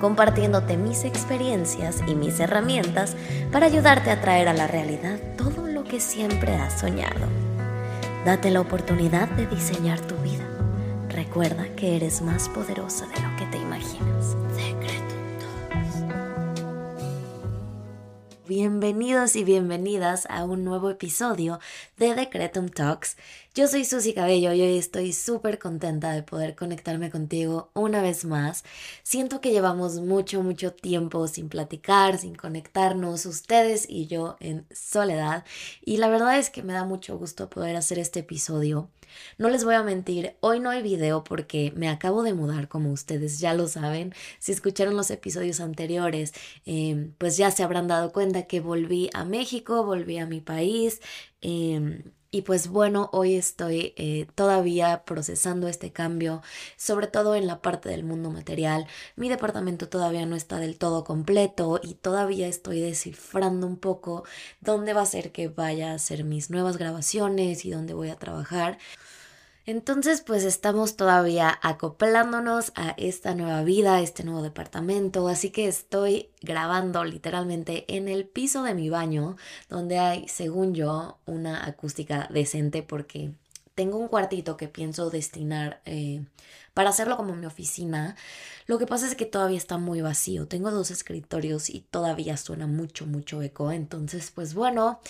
compartiéndote mis experiencias y mis herramientas para ayudarte a traer a la realidad todo lo que siempre has soñado. Date la oportunidad de diseñar tu vida. Recuerda que eres más poderosa de lo que te imaginas. Bienvenidos y bienvenidas a un nuevo episodio de Decretum Talks. Yo soy Susy Cabello y hoy estoy súper contenta de poder conectarme contigo una vez más. Siento que llevamos mucho, mucho tiempo sin platicar, sin conectarnos, ustedes y yo en soledad. Y la verdad es que me da mucho gusto poder hacer este episodio no les voy a mentir, hoy no hay video porque me acabo de mudar, como ustedes ya lo saben. Si escucharon los episodios anteriores, em, pues ya se habrán dado cuenta que volví a México, volví a mi país. Em, y pues bueno, hoy estoy eh, todavía procesando este cambio, sobre todo en la parte del mundo material. Mi departamento todavía no está del todo completo y todavía estoy descifrando un poco dónde va a ser que vaya a hacer mis nuevas grabaciones y dónde voy a trabajar. Entonces, pues estamos todavía acoplándonos a esta nueva vida, a este nuevo departamento, así que estoy grabando literalmente en el piso de mi baño, donde hay, según yo, una acústica decente porque tengo un cuartito que pienso destinar eh, para hacerlo como mi oficina. Lo que pasa es que todavía está muy vacío. Tengo dos escritorios y todavía suena mucho, mucho eco. Entonces, pues bueno,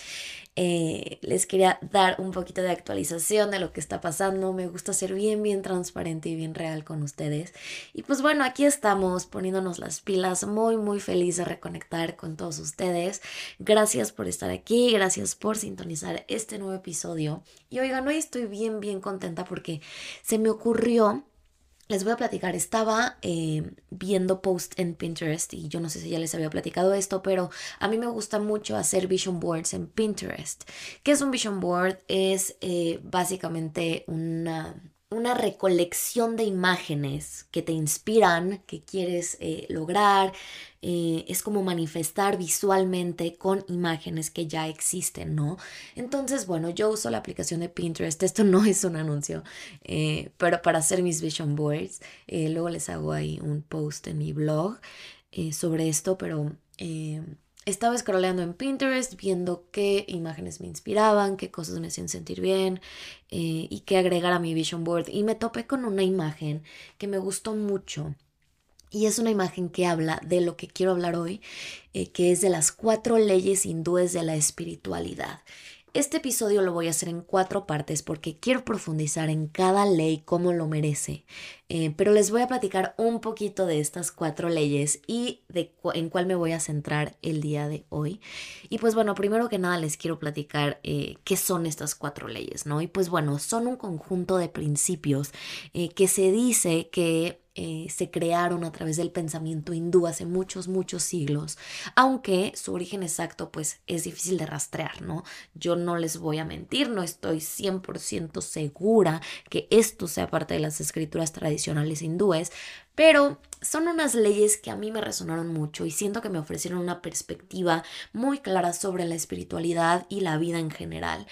eh, les quería dar un poquito de actualización de lo que está pasando. Me gusta ser bien, bien transparente y bien real con ustedes. Y pues bueno, aquí estamos poniéndonos las pilas. Muy, muy feliz de reconectar con todos ustedes. Gracias por estar aquí. Gracias por sintonizar este nuevo episodio. Y oigan, hoy estoy bien, bien contenta porque se me ocurrió les voy a platicar, estaba eh, viendo posts en Pinterest y yo no sé si ya les había platicado esto, pero a mí me gusta mucho hacer vision boards en Pinterest. ¿Qué es un vision board? Es eh, básicamente una una recolección de imágenes que te inspiran, que quieres eh, lograr. Eh, es como manifestar visualmente con imágenes que ya existen, ¿no? Entonces, bueno, yo uso la aplicación de Pinterest. Esto no es un anuncio, eh, pero para hacer mis vision boards, luego les hago ahí un post en mi blog sobre esto, pero estaba scrolleando en Pinterest viendo qué imágenes me inspiraban, qué cosas me hacían sentir bien eh, y qué agregar a mi vision board. Y me topé con una imagen que me gustó mucho. Y es una imagen que habla de lo que quiero hablar hoy, eh, que es de las cuatro leyes hindúes de la espiritualidad. Este episodio lo voy a hacer en cuatro partes porque quiero profundizar en cada ley como lo merece, eh, pero les voy a platicar un poquito de estas cuatro leyes y de en cuál me voy a centrar el día de hoy. Y pues bueno, primero que nada les quiero platicar eh, qué son estas cuatro leyes, ¿no? Y pues bueno, son un conjunto de principios eh, que se dice que eh, se crearon a través del pensamiento hindú hace muchos, muchos siglos, aunque su origen exacto pues es difícil de rastrear, ¿no? Yo no les voy a mentir, no estoy 100% segura que esto sea parte de las escrituras tradicionales hindúes, pero son unas leyes que a mí me resonaron mucho y siento que me ofrecieron una perspectiva muy clara sobre la espiritualidad y la vida en general.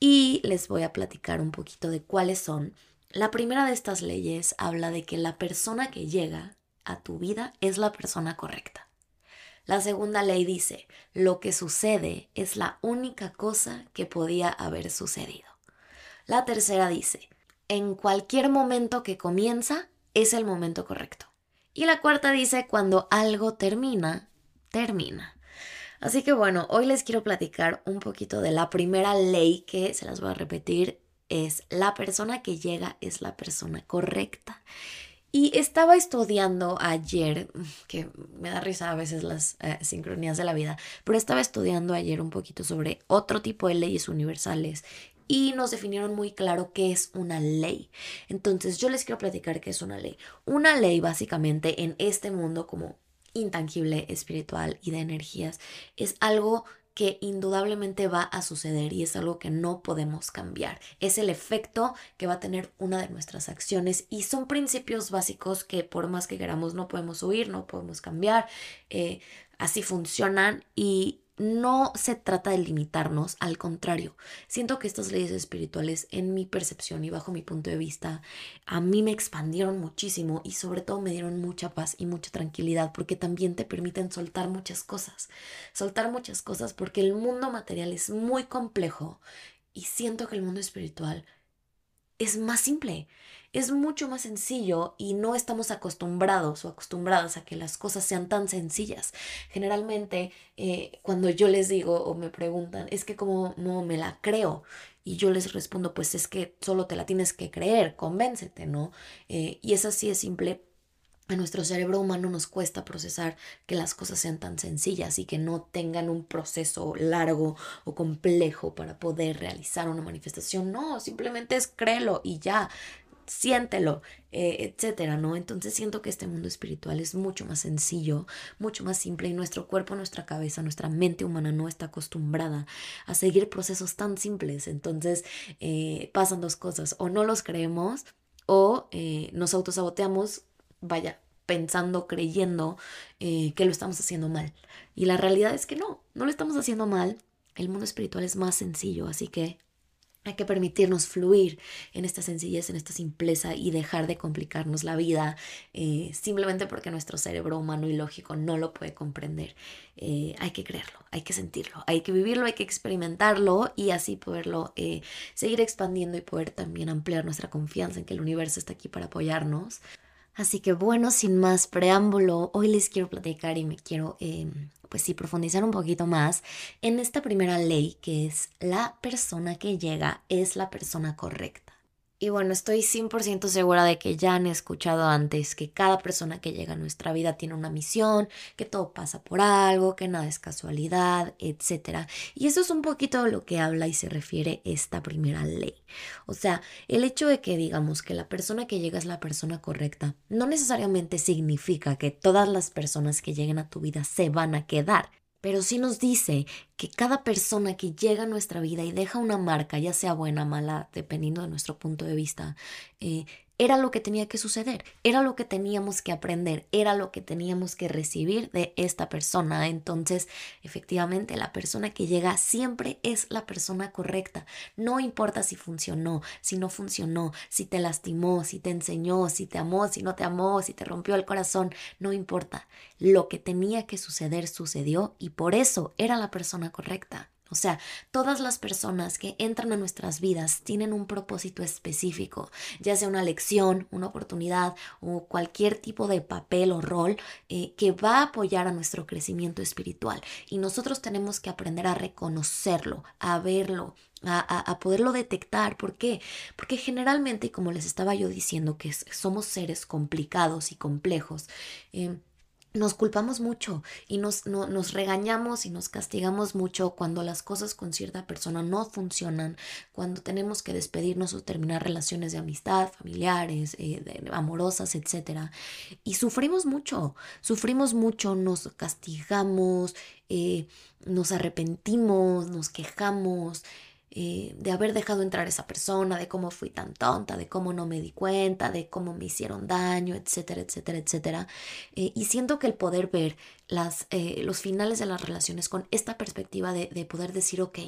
Y les voy a platicar un poquito de cuáles son la primera de estas leyes habla de que la persona que llega a tu vida es la persona correcta. La segunda ley dice, lo que sucede es la única cosa que podía haber sucedido. La tercera dice, en cualquier momento que comienza es el momento correcto. Y la cuarta dice, cuando algo termina, termina. Así que bueno, hoy les quiero platicar un poquito de la primera ley que se las voy a repetir es la persona que llega es la persona correcta. Y estaba estudiando ayer, que me da risa a veces las eh, sincronías de la vida, pero estaba estudiando ayer un poquito sobre otro tipo de leyes universales y nos definieron muy claro qué es una ley. Entonces yo les quiero platicar qué es una ley. Una ley básicamente en este mundo como intangible, espiritual y de energías es algo que indudablemente va a suceder y es algo que no podemos cambiar. Es el efecto que va a tener una de nuestras acciones y son principios básicos que por más que queramos no podemos huir, no podemos cambiar. Eh, así funcionan y no se trata de limitarnos, al contrario, siento que estas leyes espirituales, en mi percepción y bajo mi punto de vista, a mí me expandieron muchísimo y sobre todo me dieron mucha paz y mucha tranquilidad porque también te permiten soltar muchas cosas, soltar muchas cosas porque el mundo material es muy complejo y siento que el mundo espiritual es más simple es mucho más sencillo y no estamos acostumbrados o acostumbradas a que las cosas sean tan sencillas. Generalmente eh, cuando yo les digo o me preguntan, es que como no me la creo. Y yo les respondo, pues es que solo te la tienes que creer, convéncete, ¿no? Eh, y es así es simple, a nuestro cerebro humano nos cuesta procesar que las cosas sean tan sencillas y que no tengan un proceso largo o complejo para poder realizar una manifestación. No, simplemente es créelo y ya siéntelo, eh, etcétera, ¿no? Entonces siento que este mundo espiritual es mucho más sencillo, mucho más simple y nuestro cuerpo, nuestra cabeza, nuestra mente humana no está acostumbrada a seguir procesos tan simples. Entonces eh, pasan dos cosas, o no los creemos o eh, nos autosaboteamos, vaya, pensando, creyendo que lo estamos haciendo mal. Y la realidad es que no, no lo estamos haciendo mal. El mundo espiritual es más sencillo, así que hay que permitirnos fluir en esta sencillez, en esta simpleza y dejar de complicarnos la vida eh, simplemente porque nuestro cerebro humano y lógico no lo puede comprender. Eh, hay que creerlo, hay que sentirlo, hay que vivirlo, hay que experimentarlo y así poderlo eh, seguir expandiendo y poder también ampliar nuestra confianza en que el universo está aquí para apoyarnos. Así que bueno, sin más preámbulo, hoy les quiero platicar y me quiero pues sí, profundizar un poquito más en esta primera ley que es la persona que llega es la persona correcta. Y bueno, estoy 100% segura de que ya han escuchado antes que cada persona que llega a nuestra vida tiene una misión, que todo pasa por algo, que nada es casualidad, etc. Y eso es un poquito lo que habla y se refiere esta primera ley. O sea, el hecho de que digamos que la persona que llega es la persona correcta, no necesariamente significa que todas las personas que lleguen a tu vida se van a quedar pero sí nos dice que cada persona que llega a nuestra vida y deja una marca, ya sea buena o mala, dependiendo de nuestro punto de vista, eh, era lo que tenía que suceder, era lo que teníamos que aprender, era lo que teníamos que recibir de esta persona. Entonces, efectivamente, la persona que llega siempre es la persona correcta. No importa si funcionó, si no funcionó, si te lastimó, si te enseñó, si te amó, si no te amó, si te rompió el corazón, no importa. Lo que tenía que suceder sucedió y por eso era la persona correcta. O sea, todas las personas que entran a nuestras vidas tienen un propósito específico, ya sea una lección, una oportunidad o cualquier tipo de papel o rol eh, que va a apoyar a nuestro crecimiento espiritual. Y nosotros tenemos que aprender a reconocerlo, a verlo, a, poderlo detectar. ¿Por qué? Porque generalmente, como les estaba yo diciendo, que somos seres complicados y complejos, eh, nos culpamos mucho y nos, nos regañamos y nos castigamos mucho cuando las cosas con cierta persona no funcionan, cuando tenemos que despedirnos o terminar relaciones de amistad, familiares, eh, amorosas, etc. Y sufrimos mucho, sufrimos mucho, nos castigamos, eh, nos arrepentimos, nos quejamos. Eh, de haber dejado entrar esa persona, de cómo fui tan tonta, de cómo no me di cuenta, de cómo me hicieron daño, etcétera, etcétera, etcétera. Eh, y siento que el poder ver las, eh, los finales de las relaciones con esta perspectiva de, de poder decir, ok,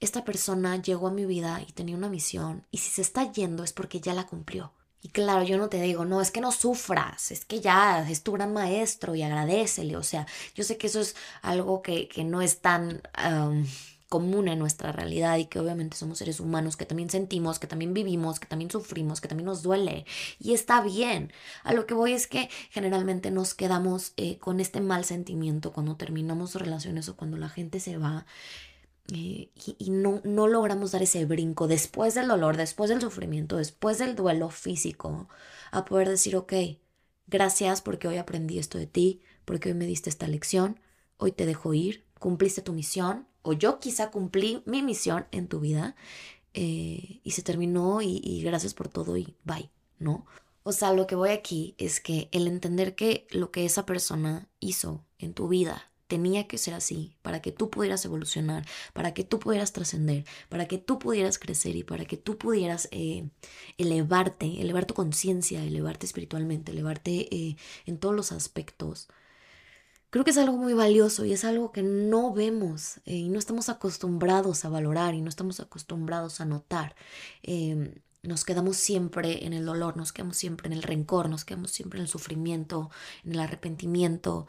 esta persona llegó a mi vida y tenía una misión, y si se está yendo es porque ya la cumplió. Y claro, yo no te digo, no, es que no sufras, es que ya es tu gran maestro y agradecele. O sea, yo sé que eso es algo que, que no es tan común en nuestra realidad y que obviamente somos seres humanos que también sentimos, que también vivimos, que también sufrimos, que también nos duele y está bien. A lo que voy es que generalmente nos quedamos eh, con este mal sentimiento cuando terminamos relaciones o cuando la gente se va eh, y, no, no logramos dar ese brinco después del dolor, después del sufrimiento, después del duelo físico, a poder decir, ok, gracias porque hoy aprendí esto de ti, porque hoy me diste esta lección, hoy te dejo ir, cumpliste tu misión, o yo quizá cumplí mi misión en tu vida eh, y se terminó y, gracias por todo y bye, ¿no? O sea, lo que voy aquí es que el entender que lo que esa persona hizo en tu vida tenía que ser así, para que tú pudieras evolucionar, para que tú pudieras trascender, para que tú pudieras crecer y para que tú pudieras eh, elevarte, elevar tu conciencia, elevarte espiritualmente, elevarte eh, en todos los aspectos. Creo que es algo muy valioso y es algo que no vemos eh, y no estamos acostumbrados a valorar y no estamos acostumbrados a notar. Em, nos quedamos siempre en el dolor, nos quedamos siempre en el rencor, nos quedamos siempre en el sufrimiento, en el arrepentimiento,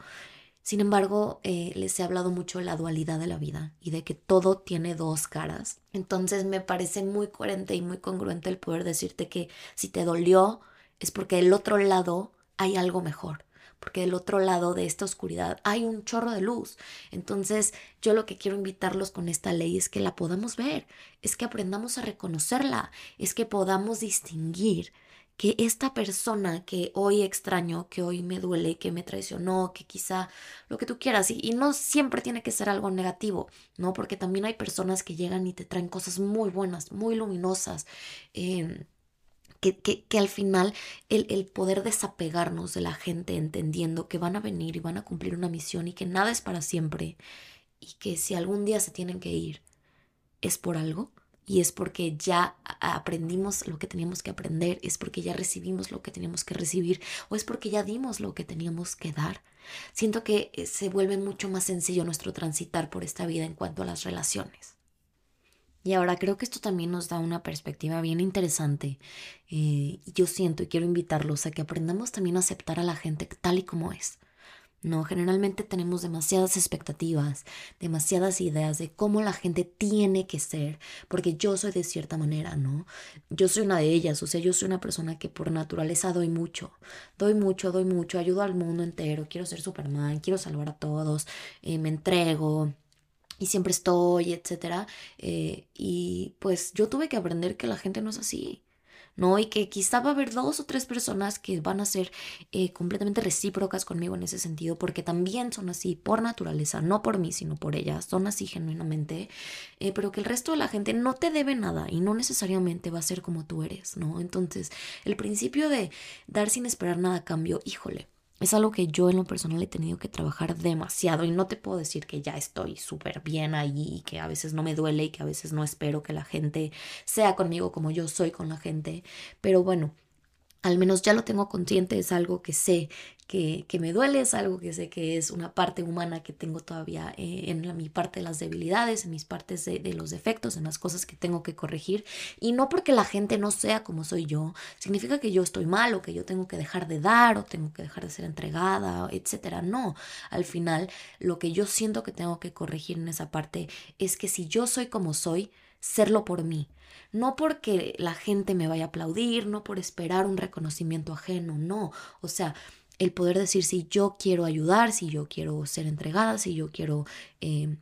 sin embargo, eh, les he hablado mucho de la dualidad de la vida y de que todo tiene dos caras. Entonces me parece muy coherente y muy congruente el poder decirte que si te dolió es porque del otro lado hay algo mejor porque del otro lado de esta oscuridad hay un chorro de luz. Entonces, yo lo que quiero invitarlos con esta ley es que la podamos ver, es que aprendamos a reconocerla, es que podamos distinguir que esta persona que hoy extraño, que hoy me duele, que me traicionó, que quizá lo que tú quieras, y, no siempre tiene que ser algo negativo, ¿no? Porque también hay personas que llegan y te traen cosas muy buenas, muy luminosas. Em, que, que, que, al final el, el, poder desapegarnos de la gente entendiendo que van a venir y van a cumplir una misión y que nada es para siempre y que si algún día se tienen que ir es por algo, y es porque ya aprendimos lo que teníamos que aprender, es porque ya recibimos lo que teníamos que recibir o es porque ya dimos lo que teníamos que dar. Siento que eh, se vuelve mucho más sencillo nuestro transitar por esta vida en cuanto a las relaciones. Y ahora creo que esto también nos da una perspectiva bien interesante. Eh, yo siento y quiero invitarlos a que aprendamos también a aceptar a la gente tal y como es. No, generalmente tenemos demasiadas expectativas, demasiadas ideas de cómo la gente tiene que ser, porque yo soy de cierta manera, ¿no? Yo soy una de ellas, o sea, yo soy una persona que por naturaleza doy mucho, doy mucho, doy mucho, ayudo al mundo entero, quiero ser Superman, quiero salvar a todos, eh, me entrego, y siempre estoy, etcétera. Eh, y pues yo tuve que aprender que la gente no es así. ¿no? Y que quizá va a haber dos o tres personas que van a ser eh, completamente recíprocas conmigo en ese sentido, porque también son así por naturaleza, no por mí, sino por ellas, son así genuinamente, eh, pero que el resto de la gente no te debe nada y no necesariamente va a ser como tú eres, ¿no? Entonces, el principio de dar sin esperar nada a cambio, híjole es algo que yo en lo personal he tenido que trabajar demasiado y no te puedo decir que ya estoy súper bien ahí y que a veces no me duele y que a veces no espero que la gente sea conmigo como yo soy con la gente, pero bueno, al menos ya lo tengo consciente, es algo que sé que, que, me duele, es algo que sé que es una parte humana que tengo todavía eh, en mi parte de las debilidades, en mis partes de, de, los defectos, en las cosas que tengo que corregir. Y no porque la gente no sea como soy yo, significa que yo estoy mal o que yo tengo que dejar de dar o tengo que dejar de ser entregada, etcétera. No, al final lo que yo siento que tengo que corregir en esa parte es que si yo soy como soy, serlo por mí. No porque la gente me vaya a aplaudir, no por esperar un reconocimiento ajeno, no. O sea, el poder decir si yo quiero ayudar, si yo quiero ser entregada, si yo quiero eh,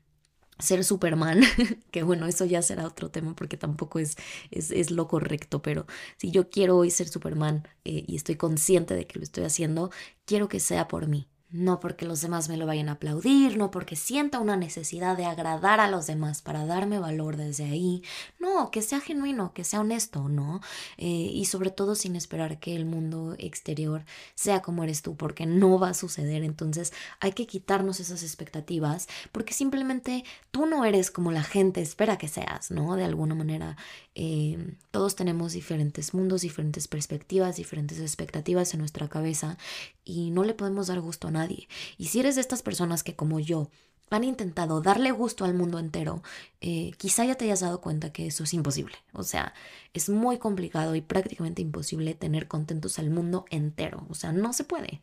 ser Superman, que bueno, eso ya será otro tema porque tampoco es, es, lo correcto, pero si yo quiero hoy ser Superman eh, y estoy consciente de que lo estoy haciendo, quiero que sea por mí, no porque los demás me lo vayan a aplaudir, no porque sienta una necesidad de agradar a los demás para darme valor desde ahí, no, que sea genuino, que sea honesto, ¿no? Eh, y sobre todo sin esperar que el mundo exterior sea como eres tú, porque no va a suceder, entonces hay que quitarnos esas expectativas, porque simplemente tú no eres como la gente espera que seas, ¿no? De alguna manera, eh, todos tenemos diferentes mundos, diferentes perspectivas, diferentes expectativas en nuestra cabeza y no le podemos dar gusto a nadie. Y si eres de estas personas que como yo han intentado darle gusto al mundo entero, eh, quizá ya te hayas dado cuenta que eso es imposible. O sea, es muy complicado y prácticamente imposible tener contentos al mundo entero. O sea, no se puede.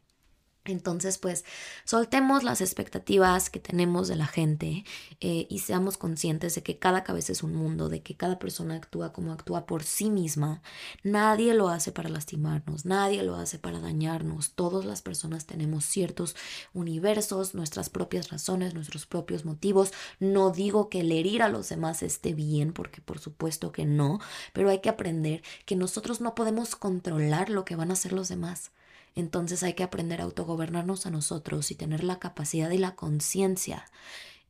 Entonces, pues, soltemos las expectativas que tenemos de la gente eh, y seamos conscientes de que cada cabeza es un mundo, de que cada persona actúa como actúa por sí misma. Nadie lo hace para lastimarnos, nadie lo hace para dañarnos. Todas las personas tenemos ciertos universos, nuestras propias razones, nuestros propios motivos. No digo que el herir a los demás esté bien, porque por supuesto que no, pero hay que aprender que nosotros no podemos controlar lo que van a hacer los demás. Entonces hay que aprender a autogobernarnos a nosotros y tener la capacidad y la conciencia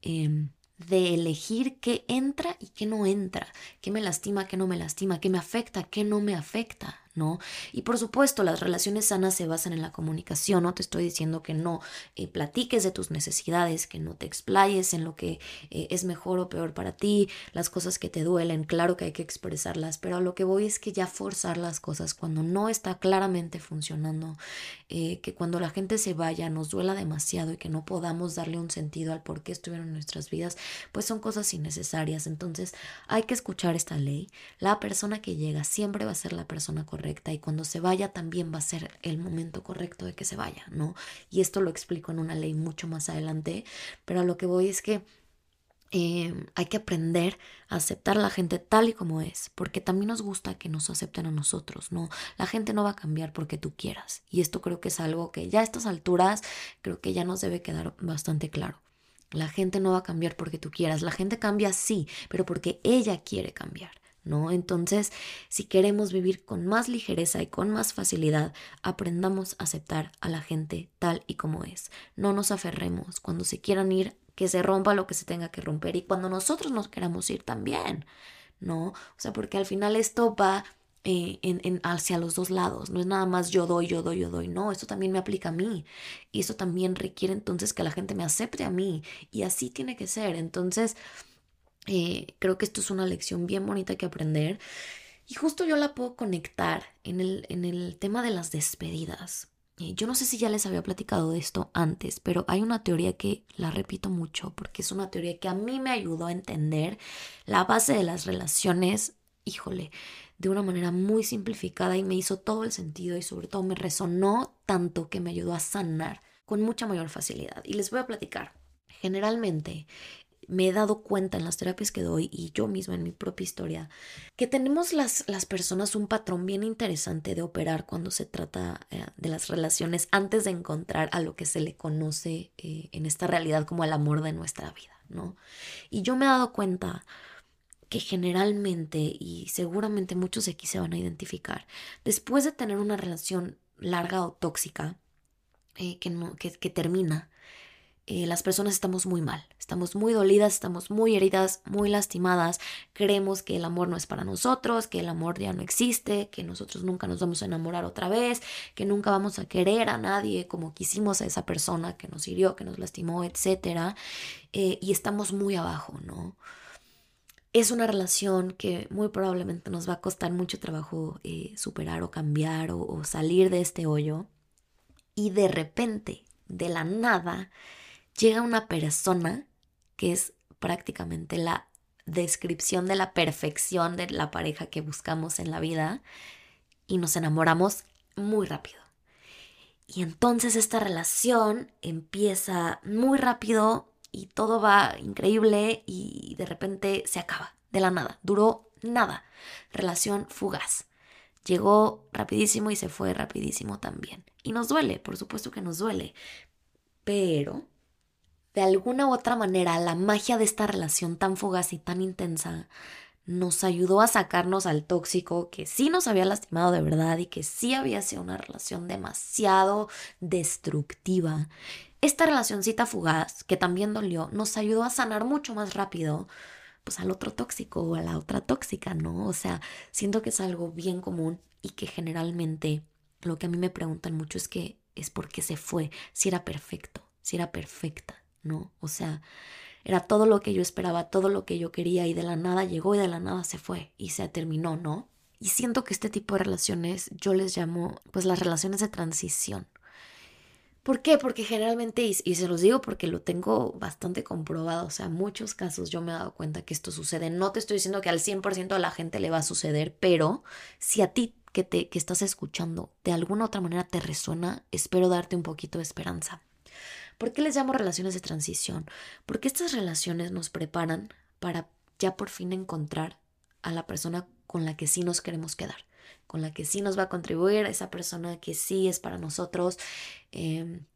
em, de elegir qué entra y qué no entra, qué me lastima, qué no me lastima, qué me afecta, qué no me afecta, ¿no? Y por supuesto, las relaciones sanas se basan en la comunicación, no te estoy diciendo que no eh, platiques de tus necesidades, que no te explayes en lo que eh, es mejor o peor para ti, las cosas que te duelen, claro que hay que expresarlas, pero a lo que voy es que ya forzar las cosas cuando no está claramente funcionando, eh, que cuando la gente se vaya nos duela demasiado y que no podamos darle un sentido al por qué estuvieron en nuestras vidas, pues son cosas innecesarias. Entonces hay que escuchar esta ley. La persona que llega siempre va a ser la persona correcta y cuando se vaya también va a ser el momento correcto de que se vaya, ¿no? Y esto lo explico en una ley mucho más adelante, pero a lo que voy es que em, hay que aprender a aceptar a la gente tal y como es, porque también nos gusta que nos acepten a nosotros, ¿no? La gente no va a cambiar porque tú quieras. Y esto creo que es algo que ya a estas alturas creo que ya nos debe quedar bastante claro. La gente no va a cambiar porque tú quieras. La gente cambia sí, pero porque ella quiere cambiar. ¿No? Entonces, si queremos vivir con más ligereza y con más facilidad, aprendamos a aceptar a la gente tal y como es. No nos aferremos. Cuando se quieran ir, que se rompa lo que se tenga que romper y cuando nosotros nos queramos ir también, ¿no? O sea, porque al final esto va eh, en, hacia los dos lados. No es nada más yo doy, yo doy, yo doy. No, esto también me aplica a mí. Y eso también requiere entonces que la gente me acepte a mí. Y así tiene que ser. Entonces, eh, creo que esto es una lección bien bonita que aprender. Y justo yo la puedo conectar en el, en el tema de las despedidas. Eh, yo no sé si ya les había platicado de esto antes, pero hay una teoría que la repito mucho porque es una teoría que a mí me ayudó a entender la base de las relaciones, híjole, de una manera muy simplificada y me hizo todo el sentido y sobre todo me resonó tanto que me ayudó a sanar con mucha mayor facilidad. Y les voy a platicar. Generalmente me he dado cuenta en las terapias que doy y yo misma en mi propia historia, que tenemos las, las personas un patrón bien interesante de operar cuando se trata eh, de las relaciones antes de encontrar a lo que se le conoce eh, en esta realidad como el amor de nuestra vida, ¿no? Y yo me he dado cuenta que generalmente, y seguramente muchos de aquí se van a identificar, después de tener una relación larga o tóxica, eh, que, que termina, eh, las personas estamos muy mal, estamos muy dolidas, estamos muy heridas, muy lastimadas, creemos que el amor no es para nosotros, que el amor ya no existe, que nosotros nunca nos vamos a enamorar otra vez, que nunca vamos a querer a nadie como quisimos a esa persona que nos hirió, que nos lastimó, etc. Eh, y estamos muy abajo, ¿no? Es una relación que muy probablemente nos va a costar mucho trabajo eh, superar o cambiar o salir de este hoyo. Y de repente, de la nada, llega una persona que es prácticamente la descripción de la perfección de la pareja que buscamos en la vida y nos enamoramos muy rápido. Y entonces esta relación empieza muy rápido y todo va increíble y de repente se acaba de la nada. Duró nada. Relación fugaz. Llegó rapidísimo y se fue rapidísimo también. Y nos duele, por supuesto que nos duele. Pero de alguna u otra manera la magia de esta relación tan fugaz y tan intensa nos ayudó a sacarnos al tóxico que sí nos había lastimado de verdad y que sí había sido una relación demasiado destructiva. Esta relacioncita fugaz, que también dolió, nos ayudó a sanar mucho más rápido pues al otro tóxico o a la otra tóxica, ¿no? O sea, siento que es algo bien común y que generalmente lo que a mí me preguntan mucho es que es porque se fue, si era perfecto, si era perfecta. ¿No? O sea, era todo lo que yo esperaba, todo lo que yo quería y de la nada llegó y de la nada se fue y se terminó, ¿no? Y siento que este tipo de relaciones yo les llamo pues las relaciones de transición. ¿Por qué? Porque generalmente, y, se los digo porque lo tengo bastante comprobado, o sea, en muchos casos yo me he dado cuenta que esto sucede. No te estoy diciendo que al 100% de la gente le va a suceder, pero si a ti que, te, que estás escuchando de alguna otra manera te resuena, espero darte un poquito de esperanza. ¿Por qué les llamo relaciones de transición? Porque estas relaciones nos preparan para ya por fin encontrar a la persona con la que sí nos queremos quedar, con la que sí nos va a contribuir, esa persona que sí es para nosotros. Em,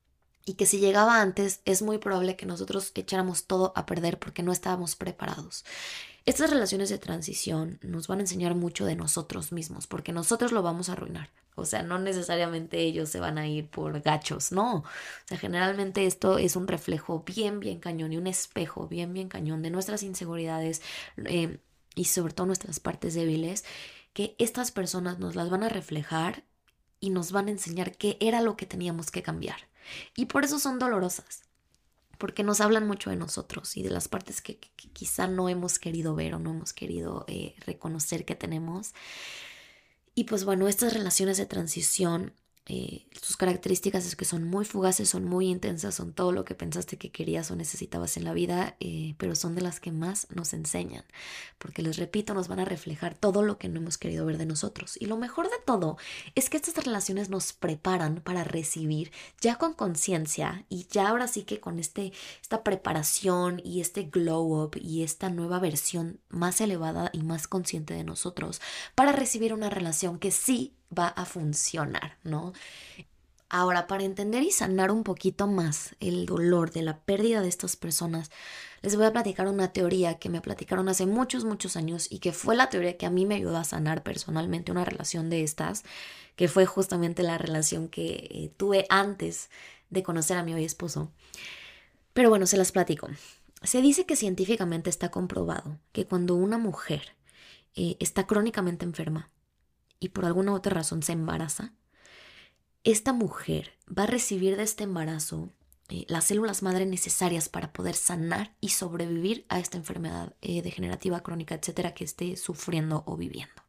y que si llegaba antes es muy probable que nosotros echáramos todo a perder porque no estábamos preparados. Estas relaciones de transición nos van a enseñar mucho de nosotros mismos porque nosotros lo vamos a arruinar. O sea, no necesariamente ellos se van a ir por gachos, no. O sea, generalmente esto es un reflejo bien, bien cañón y un espejo bien, bien cañón de nuestras inseguridades eh, y sobre todo nuestras partes débiles que estas personas nos las van a reflejar y nos van a enseñar qué era lo que teníamos que cambiar. Y por eso son dolorosas, porque nos hablan mucho de nosotros y de las partes que, quizá no hemos querido ver o no hemos querido eh, reconocer que tenemos. Y pues bueno, estas relaciones de transición eh, sus características es que son muy fugaces, son muy intensas, son todo lo que pensaste que querías o necesitabas en la vida, eh, pero son de las que más nos enseñan, porque les repito, nos van a reflejar todo lo que no hemos querido ver de nosotros. Y lo mejor de todo es que estas relaciones nos preparan para recibir ya con conciencia y ya ahora sí que con este, esta preparación y este glow up y esta nueva versión más elevada y más consciente de nosotros para recibir una relación que sí va a funcionar, ¿no? Ahora, para entender y sanar un poquito más el dolor de la pérdida de estas personas, les voy a platicar una teoría que me platicaron hace muchos, muchos años y que fue la teoría que a mí me ayudó a sanar personalmente una relación de estas, que fue justamente la relación que eh, tuve antes de conocer a mi hoy esposo. Pero bueno, se las platico. Se dice que científicamente está comprobado que cuando una mujer eh, está crónicamente enferma, y por alguna otra razón se embaraza, esta mujer va a recibir de este embarazo eh, las células madre necesarias para poder sanar y sobrevivir a esta enfermedad eh, degenerativa, crónica, etcétera, que esté sufriendo o viviendo.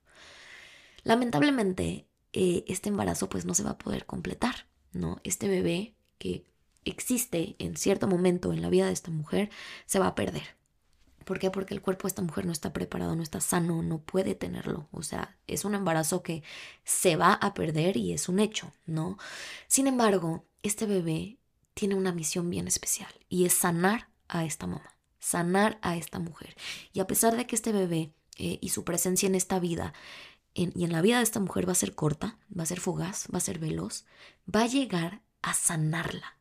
Lamentablemente, eh, este embarazo pues no se va a poder completar, ¿no? Este bebé que existe en cierto momento en la vida de esta mujer se va a perder. ¿Por qué? Porque el cuerpo de esta mujer no está preparado, no está sano, no puede tenerlo. O sea, es un embarazo que se va a perder y es un hecho, ¿no? Sin embargo, este bebé tiene una misión bien especial y es sanar a esta mamá, sanar a esta mujer. Y a pesar de que este bebé eh, y su presencia en esta vida y en la vida de esta mujer va a ser corta, va a ser fugaz, va a ser veloz, va a llegar a sanarla.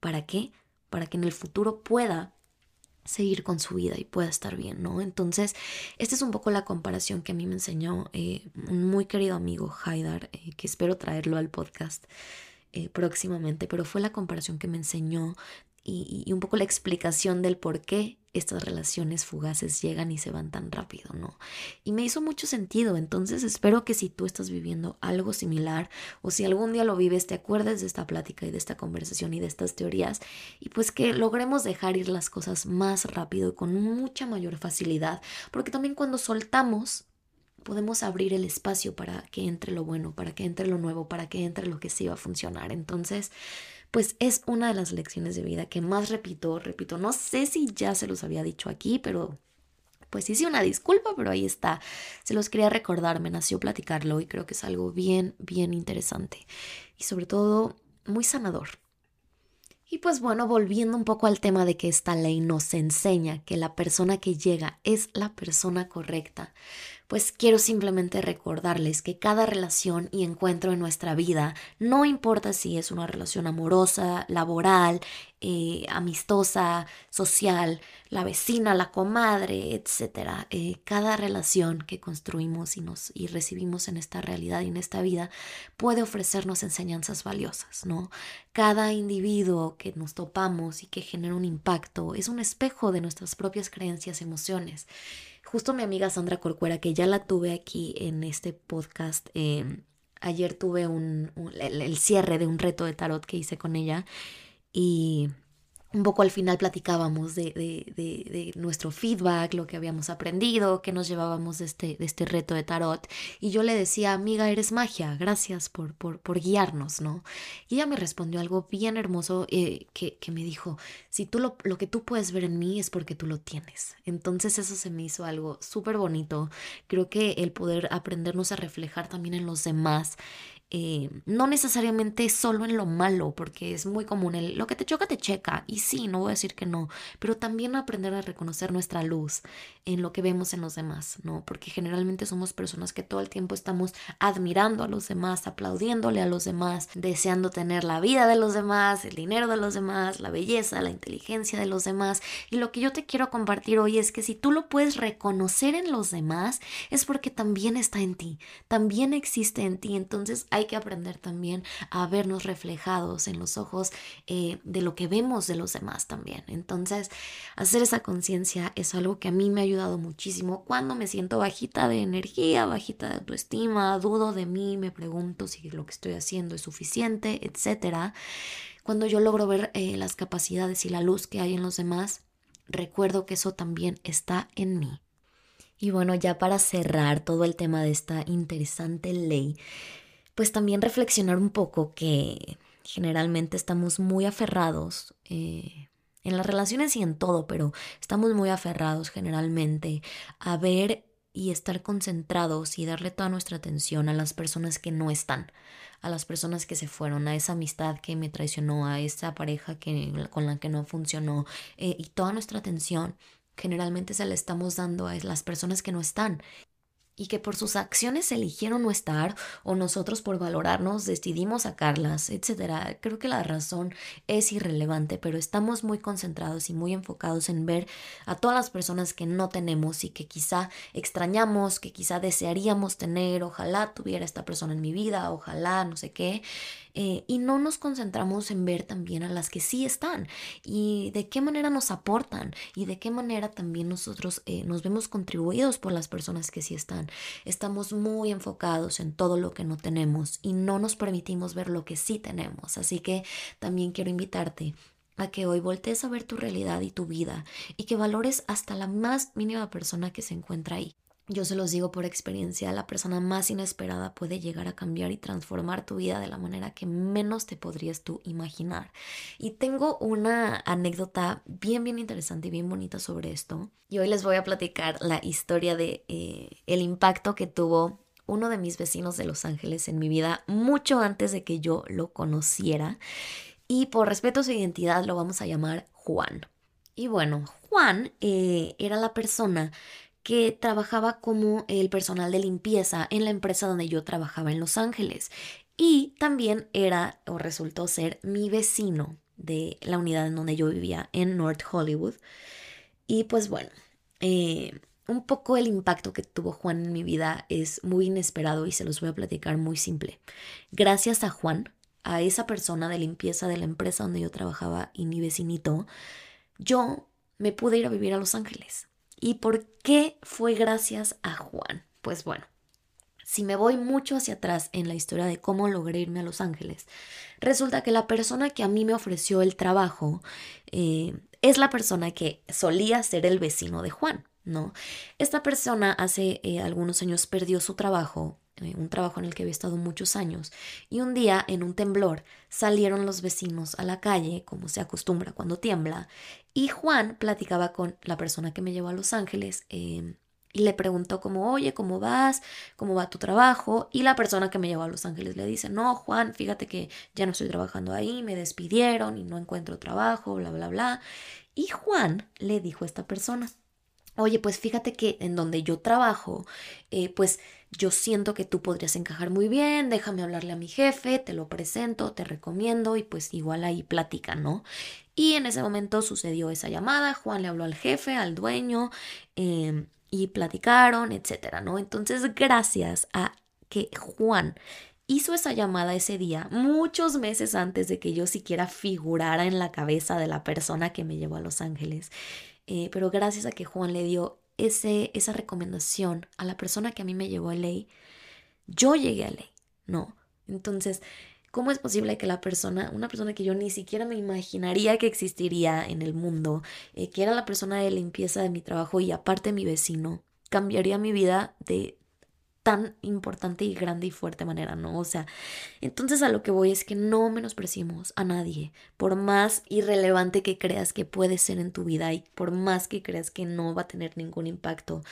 ¿Para qué? Para que en el futuro pueda seguir con su vida y pueda estar bien, ¿no? Entonces, esta es un poco la comparación que a mí me enseñó eh, un muy querido amigo, Haidar, eh, que espero traerlo al podcast eh, próximamente, pero fue la comparación que me enseñó y, un poco la explicación del por qué estas relaciones fugaces llegan y se van tan rápido, ¿no? Y me hizo mucho sentido, entonces espero que si tú estás viviendo algo similar o si algún día lo vives, te acuerdes de esta plática y de esta conversación y de estas teorías y pues que logremos dejar ir las cosas más rápido y con mucha mayor facilidad, porque también cuando soltamos podemos abrir el espacio para que entre lo bueno, para que entre lo nuevo, para que entre lo que sí va a funcionar. Entonces, pues es una de las lecciones de vida que más repito, repito, no sé si ya se los había dicho aquí, pero pues hice una disculpa, pero ahí está. Se los quería recordar, me nació platicarlo y creo que es algo bien, bien interesante y sobre todo muy sanador. Y pues bueno, volviendo un poco al tema de que esta ley nos enseña que la persona que llega es la persona correcta, pues quiero simplemente recordarles que cada relación y encuentro en nuestra vida, no importa si es una relación amorosa, laboral, eh, amistosa, social, la vecina, la comadre, etc. Eh, cada relación que construimos y, nos, y recibimos en esta realidad y en esta vida puede ofrecernos enseñanzas valiosas, ¿no? Cada individuo que nos topamos y que genera un impacto es un espejo de nuestras propias creencias, emociones. Justo mi amiga Sandra Corcuera, que ya la tuve aquí en este podcast, em, ayer tuve un, el, cierre de un reto de tarot que hice con ella y un poco al final platicábamos de, de, de, nuestro feedback, lo que habíamos aprendido, que nos llevábamos de este, este reto de tarot. Y yo le decía, amiga, eres magia, gracias por, por, por guiarnos, ¿no? Y ella me respondió algo bien hermoso eh, que, que, me dijo, si tú lo, lo que tú puedes ver en mí es porque tú lo tienes. Entonces eso se me hizo algo súper bonito. Creo que el poder aprendernos a reflejar también en los demás eh, no necesariamente solo en lo malo, porque es muy común el lo que te choca te checa, y sí, no voy a decir que no, pero también aprender a reconocer nuestra luz en lo que vemos en los demás, ¿no? Porque generalmente somos personas que todo el tiempo estamos admirando a los demás, aplaudiéndole a los demás, deseando tener la vida de los demás, el dinero de los demás, la belleza, la inteligencia de los demás, y lo que yo te quiero compartir hoy es que si tú lo puedes reconocer en los demás, es porque también está en ti, también existe en ti, entonces hay que aprender también a vernos reflejados en los ojos eh, de lo que vemos de los demás también. Entonces, hacer esa conciencia es algo que a mí me ha ayudado muchísimo cuando me siento bajita de energía, bajita de autoestima, dudo de mí, me pregunto si lo que estoy haciendo es suficiente, etcétera. Cuando yo logro ver eh, las capacidades y la luz que hay en los demás, recuerdo que eso también está en mí. Y bueno, ya para cerrar todo el tema de esta interesante ley, pues también reflexionar un poco que generalmente estamos muy aferrados eh, en las relaciones y en todo, pero estamos muy aferrados generalmente a ver y estar concentrados y darle toda nuestra atención a las personas que no están, a las personas que se fueron, a esa amistad que me traicionó, a esa pareja que, con la que no funcionó, eh, y toda nuestra atención generalmente se la estamos dando a las personas que no están y que por sus acciones eligieron no estar o nosotros por valorarnos decidimos sacarlas, etc. Creo que la razón es irrelevante, pero estamos muy concentrados y muy enfocados en ver a todas las personas que no tenemos y que quizá extrañamos, que quizá desearíamos tener, ojalá tuviera esta persona en mi vida, ojalá no sé qué, eh, y no nos concentramos en ver también a las que sí están y de qué manera nos aportan y de qué manera también nosotros eh, nos vemos contribuidos por las personas que sí están. Estamos muy enfocados en todo lo que no tenemos y no nos permitimos ver lo que sí tenemos. Así que también quiero invitarte a que hoy voltees a ver tu realidad y tu vida y que valores hasta la más mínima persona que se encuentra ahí. Yo se los digo por experiencia, la persona más inesperada puede llegar a cambiar y transformar tu vida de la manera que menos te podrías tú imaginar. Y tengo una anécdota bien, bien interesante y bien bonita sobre esto. Y hoy les voy a platicar la historia de eh, el impacto que tuvo uno de mis vecinos de Los Ángeles en mi vida mucho antes de que yo lo conociera. Y por respeto a su identidad lo vamos a llamar Juan. Y bueno, Juan eh, era la persona que trabajaba como el personal de limpieza en la empresa donde yo trabajaba en Los Ángeles. Y también era o resultó ser mi vecino de la unidad en donde yo vivía en North Hollywood. Y pues bueno, eh, un poco el impacto que tuvo Juan en mi vida es muy inesperado y se los voy a platicar muy simple. Gracias a Juan, a esa persona de limpieza de la empresa donde yo trabajaba y mi vecinito, yo me pude ir a vivir a Los Ángeles. ¿Y por qué fue gracias a Juan? Pues bueno, si me voy mucho hacia atrás en la historia de cómo logré irme a Los Ángeles, resulta que la persona que a mí me ofreció el trabajo eh, es la persona que solía ser el vecino de Juan, ¿no? Esta persona hace eh, algunos años perdió su trabajo un trabajo en el que había estado muchos años, y un día en un temblor salieron los vecinos a la calle, como se acostumbra cuando tiembla, y Juan platicaba con la persona que me llevó a Los Ángeles em, y le preguntó como, oye, ¿cómo vas? ¿Cómo va tu trabajo? Y la persona que me llevó a Los Ángeles le dice, no, Juan, fíjate que ya no estoy trabajando ahí, me despidieron y no encuentro trabajo, bla, bla, bla. Y Juan le dijo a esta persona, oye, pues fíjate que en donde yo trabajo, eh, pues yo siento que tú podrías encajar muy bien, déjame hablarle a mi jefe, te lo presento, te recomiendo y pues igual ahí platica, ¿no? Y en ese momento sucedió esa llamada, Juan le habló al jefe, al dueño, em, y platicaron, etcétera, ¿no? Entonces, gracias a que Juan hizo esa llamada ese día, muchos meses antes de que yo siquiera figurara en la cabeza de la persona que me llevó a Los Ángeles, eh, pero gracias a que Juan le dio esa recomendación a la persona que a mí me llevó a ley, yo llegué a ley, ¿no? Entonces, ¿cómo es posible que la persona, una persona que yo ni siquiera me imaginaría que existiría en el mundo, eh, que era la persona de limpieza de mi trabajo y aparte mi vecino, cambiaría mi vida de tan importante y grande y fuerte manera, ¿no? O sea, entonces a lo que voy es que no menospreciemos a nadie, por más irrelevante que creas que puede ser en tu vida y por más que creas que no va a tener ningún impacto,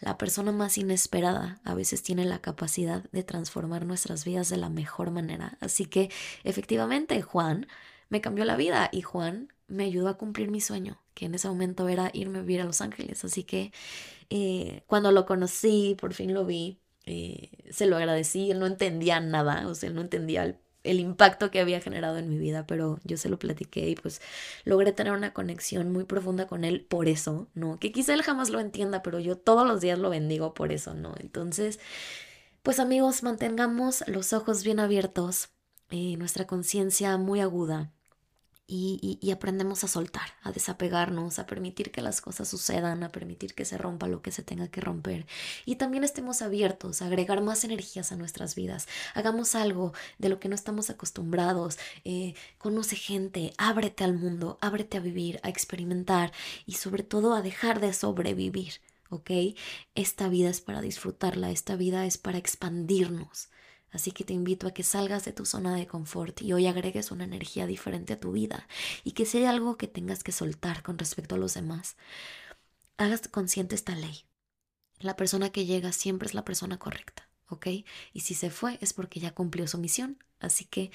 la persona más inesperada a veces tiene la capacidad de transformar nuestras vidas de la mejor manera. Así que efectivamente Juan me cambió la vida y Juan me ayudó a cumplir mi sueño, que en ese momento era irme a vivir a Los Ángeles. Así que eh, cuando lo conocí, por fin lo vi, eh, se lo agradecí, él no entendía nada, o sea, él no entendía el, el, impacto que había generado en mi vida, pero yo se lo platiqué y pues logré tener una conexión muy profunda con él por eso, ¿no? Que quizá él jamás lo entienda, pero yo todos los días lo bendigo por eso, ¿no? Entonces, Pues amigos, mantengamos los ojos bien abiertos, y nuestra conciencia muy aguda y, aprendemos a soltar, a desapegarnos, a permitir que las cosas sucedan, a permitir que se rompa lo que se tenga que romper. Y también estemos abiertos a agregar más energías a nuestras vidas. Hagamos algo de lo que no estamos acostumbrados. Eh, conoce gente, ábrete al mundo, ábrete a vivir, a experimentar y sobre todo a dejar de sobrevivir. ¿Ok? Esta vida es para disfrutarla, esta vida es para expandirnos. Así que te invito a que salgas de tu zona de confort y hoy agregues una energía diferente a tu vida y que hay algo que tengas que soltar con respecto a los demás, hagas consciente esta ley. La persona que llega siempre es la persona correcta, ¿ok? Y si se fue es porque ya cumplió su misión. Así que,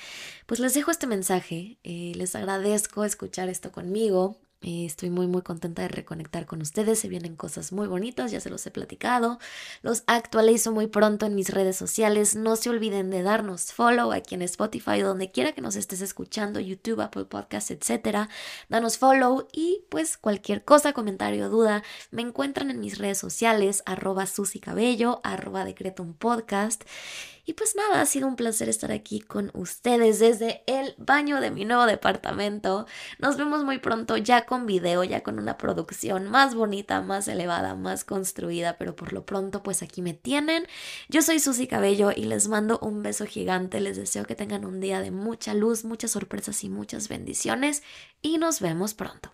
pues les dejo este mensaje. Eh, les agradezco escuchar esto conmigo. Eh, estoy muy muy contenta de reconectar con ustedes. Se vienen cosas muy bonitas, ya se los he platicado. Los actualizo muy pronto en mis redes sociales. No se olviden de darnos follow aquí en Spotify, donde quiera que nos estés escuchando, YouTube, Apple Podcasts, etcétera. Danos follow y pues cualquier cosa, comentario, duda, me encuentran en mis redes sociales, arroba Susy Cabello, arroba Decretum Podcast. Y pues nada, ha sido un placer estar aquí con ustedes desde el baño de mi nuevo departamento. Nos vemos muy pronto ya con video, ya con una producción más bonita, más elevada, más construida, pero por lo pronto pues aquí me tienen. Yo soy Susy Cabello y les mando un beso gigante. Les deseo que tengan un día de mucha luz, muchas sorpresas y muchas bendiciones y nos vemos pronto.